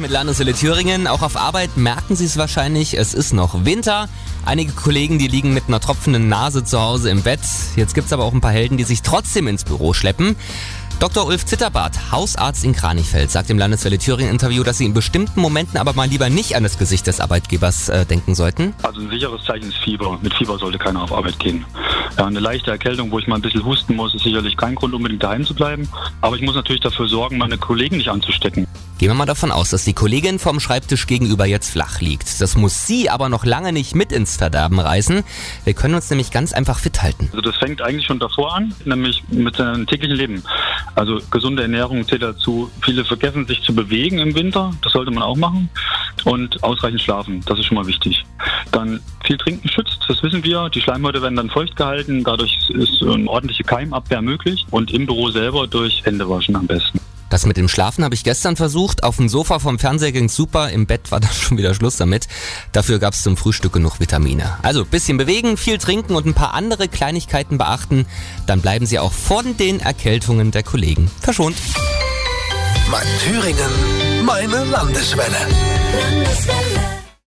mit Landeswelle Thüringen. Auch auf Arbeit merken Sie es wahrscheinlich, es ist noch Winter. Einige Kollegen, die liegen mit einer tropfenden Nase zu Hause im Bett. Jetzt gibt's aber auch ein paar Helden, die sich trotzdem ins Büro schleppen. Dr. Ulf Zitterbart, Hausarzt in Kranichfeld, sagt im Landeswelle Thüringen Interview, dass Sie in bestimmten Momenten aber mal lieber nicht an das Gesicht des Arbeitgebers äh, denken sollten. Also ein sicheres Zeichen ist Fieber. Mit Fieber sollte keiner auf Arbeit gehen. Ja, eine leichte Erkältung, wo ich mal ein bisschen husten muss, ist sicherlich kein Grund, unbedingt daheim zu bleiben. Aber ich muss natürlich dafür sorgen, meine Kollegen nicht anzustecken. Gehen wir mal davon aus, dass die Kollegin vom Schreibtisch gegenüber jetzt flach liegt. Das muss sie aber noch lange nicht mit ins Verderben reißen. Wir können uns nämlich ganz einfach fit halten. Also das fängt eigentlich schon davor an, nämlich mit seinem täglichen Leben. Also gesunde Ernährung zählt dazu. Viele vergessen sich zu bewegen im Winter, das sollte man auch machen. Und ausreichend schlafen, das ist schon mal wichtig. Dann viel trinken schützt, das wissen wir. Die Schleimhäute werden dann feucht gehalten, dadurch ist eine ordentliche Keimabwehr möglich. Und im Büro selber durch Händewaschen am besten. Das mit dem Schlafen habe ich gestern versucht. Auf dem Sofa vom Fernseher ging's super, im Bett war dann schon wieder Schluss damit. Dafür gab's zum Frühstück genug Vitamine. Also bisschen bewegen, viel trinken und ein paar andere Kleinigkeiten beachten. Dann bleiben Sie auch von den Erkältungen der Kollegen verschont. Mein Thüringen, meine Landeswelle. Landeswelle.